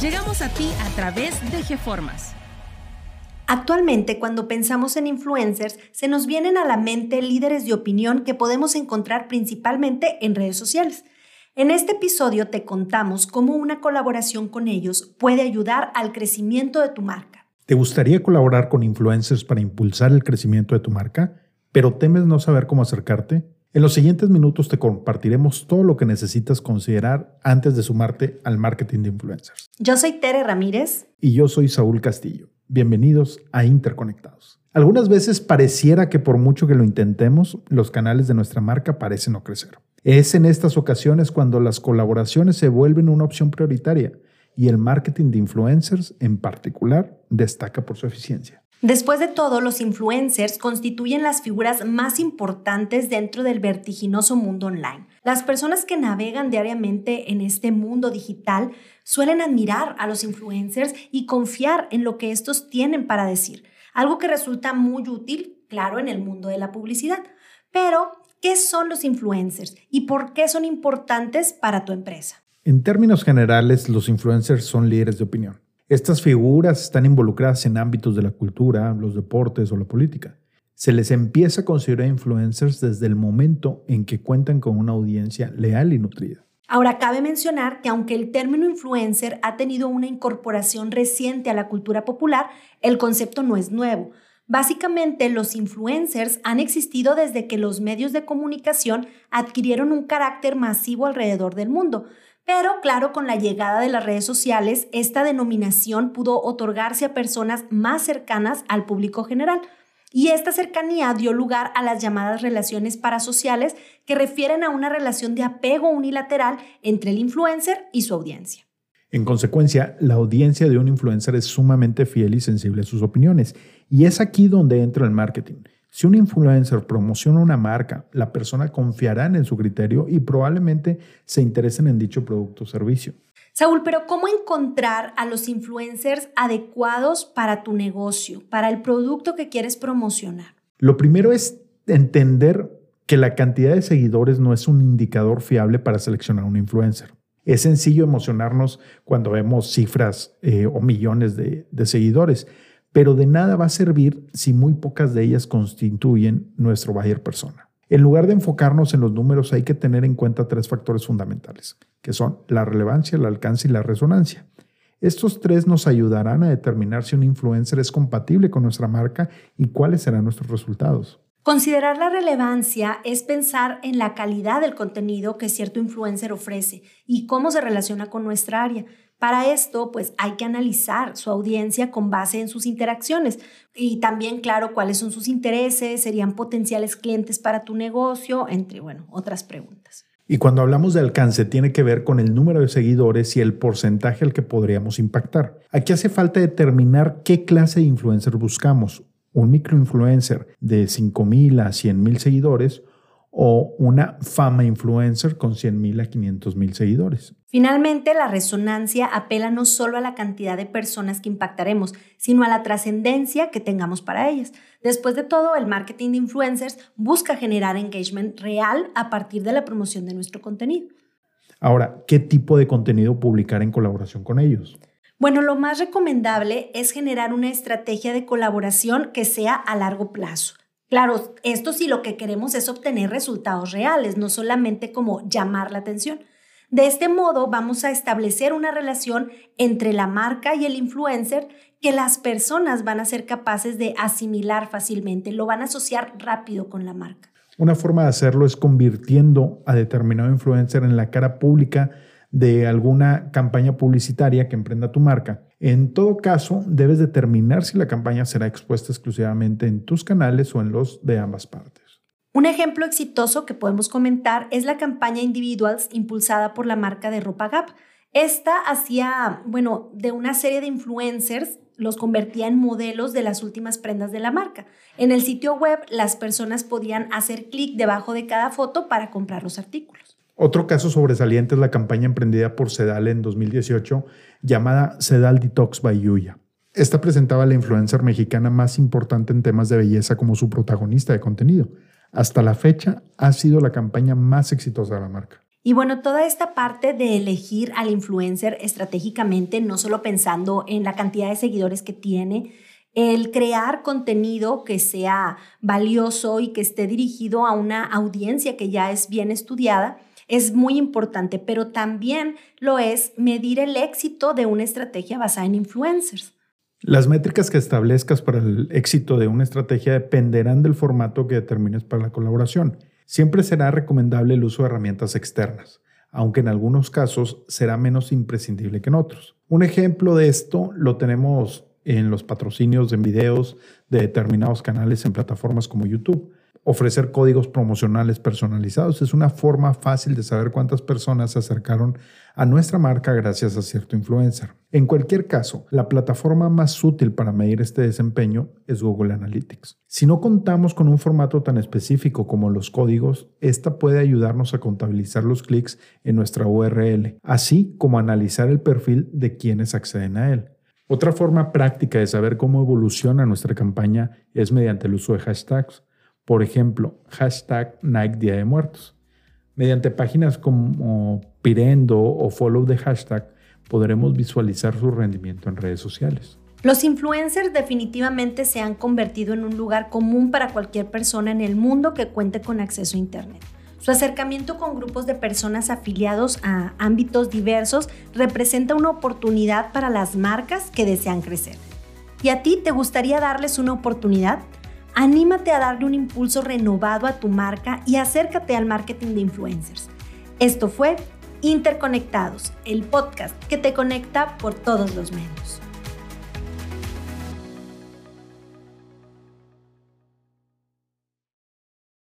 Llegamos a ti a través de GeFormas. Actualmente, cuando pensamos en influencers, se nos vienen a la mente líderes de opinión que podemos encontrar principalmente en redes sociales. En este episodio te contamos cómo una colaboración con ellos puede ayudar al crecimiento de tu marca. ¿Te gustaría colaborar con influencers para impulsar el crecimiento de tu marca, pero temes no saber cómo acercarte? En los siguientes minutos te compartiremos todo lo que necesitas considerar antes de sumarte al marketing de influencers. Yo soy Tere Ramírez. Y yo soy Saúl Castillo. Bienvenidos a Interconectados. Algunas veces pareciera que por mucho que lo intentemos, los canales de nuestra marca parecen no crecer. Es en estas ocasiones cuando las colaboraciones se vuelven una opción prioritaria y el marketing de influencers en particular destaca por su eficiencia. Después de todo, los influencers constituyen las figuras más importantes dentro del vertiginoso mundo online. Las personas que navegan diariamente en este mundo digital suelen admirar a los influencers y confiar en lo que estos tienen para decir, algo que resulta muy útil, claro, en el mundo de la publicidad. Pero, ¿qué son los influencers y por qué son importantes para tu empresa? En términos generales, los influencers son líderes de opinión estas figuras están involucradas en ámbitos de la cultura, los deportes o la política. Se les empieza a considerar influencers desde el momento en que cuentan con una audiencia leal y nutrida. Ahora, cabe mencionar que aunque el término influencer ha tenido una incorporación reciente a la cultura popular, el concepto no es nuevo. Básicamente, los influencers han existido desde que los medios de comunicación adquirieron un carácter masivo alrededor del mundo, pero claro, con la llegada de las redes sociales, esta denominación pudo otorgarse a personas más cercanas al público general. Y esta cercanía dio lugar a las llamadas relaciones parasociales que refieren a una relación de apego unilateral entre el influencer y su audiencia. En consecuencia, la audiencia de un influencer es sumamente fiel y sensible a sus opiniones. Y es aquí donde entra el marketing. Si un influencer promociona una marca, la persona confiará en su criterio y probablemente se interesen en dicho producto o servicio. Saúl, pero ¿cómo encontrar a los influencers adecuados para tu negocio, para el producto que quieres promocionar? Lo primero es entender que la cantidad de seguidores no es un indicador fiable para seleccionar un influencer. Es sencillo emocionarnos cuando vemos cifras eh, o millones de seguidores, pero de nada va a servir si muy pocas de ellas constituyen nuestro buyer persona. En lugar de enfocarnos en los números, hay que tener en cuenta tres factores fundamentales, que son la relevancia, el alcance y la resonancia. Estos tres nos ayudarán a determinar si un influencer es compatible con nuestra marca y cuáles serán nuestros resultados. Considerar la relevancia es pensar en la calidad del contenido que cierto influencer ofrece y cómo se relaciona con nuestra área. Para esto, pues hay que analizar su audiencia con base en sus interacciones y también, claro, cuáles son sus intereses, serían potenciales clientes para tu negocio, entre, bueno, otras preguntas. Y cuando hablamos de alcance, tiene que ver con el número de seguidores y el porcentaje al que podríamos impactar. Aquí hace falta determinar qué clase de influencer buscamos. Un microinfluencer de 5.000 a 100.000 seguidores o una fama influencer con 100 mil a 500 mil seguidores. Finalmente, la resonancia apela no solo a la cantidad de personas que impactaremos, sino a la trascendencia que tengamos para ellas. Después de todo, el marketing de influencers busca generar engagement real a partir de la promoción de nuestro contenido. Ahora, ¿qué tipo de contenido publicar en colaboración con ellos? Bueno, lo más recomendable es generar una estrategia de colaboración que sea a largo plazo. Claro, esto sí lo que queremos es obtener resultados reales, no solamente como llamar la atención. De este modo vamos a establecer una relación entre la marca y el influencer que las personas van a ser capaces de asimilar fácilmente, lo van a asociar rápido con la marca. Una forma de hacerlo es convirtiendo a determinado influencer en la cara pública de alguna campaña publicitaria que emprenda tu marca. En todo caso, debes determinar si la campaña será expuesta exclusivamente en tus canales o en los de ambas partes. Un ejemplo exitoso que podemos comentar es la campaña Individuals impulsada por la marca de ropa Gap. Esta hacía, bueno, de una serie de influencers, los convertía en modelos de las últimas prendas de la marca. En el sitio web, las personas podían hacer clic debajo de cada foto para comprar los artículos. Otro caso sobresaliente es la campaña emprendida por Sedal en 2018 llamada Sedal Detox by Yuya. Esta presentaba a la influencer mexicana más importante en temas de belleza como su protagonista de contenido. Hasta la fecha ha sido la campaña más exitosa de la marca. Y bueno, toda esta parte de elegir al influencer estratégicamente, no solo pensando en la cantidad de seguidores que tiene, el crear contenido que sea valioso y que esté dirigido a una audiencia que ya es bien estudiada, es muy importante, pero también lo es medir el éxito de una estrategia basada en influencers. Las métricas que establezcas para el éxito de una estrategia dependerán del formato que determines para la colaboración. Siempre será recomendable el uso de herramientas externas, aunque en algunos casos será menos imprescindible que en otros. Un ejemplo de esto lo tenemos en los patrocinios en videos de determinados canales en plataformas como YouTube ofrecer códigos promocionales personalizados. Es una forma fácil de saber cuántas personas se acercaron a nuestra marca gracias a cierto influencer. En cualquier caso, la plataforma más útil para medir este desempeño es Google Analytics. Si no contamos con un formato tan específico como los códigos, esta puede ayudarnos a contabilizar los clics en nuestra URL, así como analizar el perfil de quienes acceden a él. Otra forma práctica de saber cómo evoluciona nuestra campaña es mediante el uso de hashtags. Por ejemplo, hashtag Nike de Muertos. Mediante páginas como Pirendo o Follow the Hashtag podremos visualizar su rendimiento en redes sociales. Los influencers definitivamente se han convertido en un lugar común para cualquier persona en el mundo que cuente con acceso a Internet. Su acercamiento con grupos de personas afiliados a ámbitos diversos representa una oportunidad para las marcas que desean crecer. ¿Y a ti te gustaría darles una oportunidad? Anímate a darle un impulso renovado a tu marca y acércate al marketing de influencers. Esto fue Interconectados, el podcast que te conecta por todos los medios.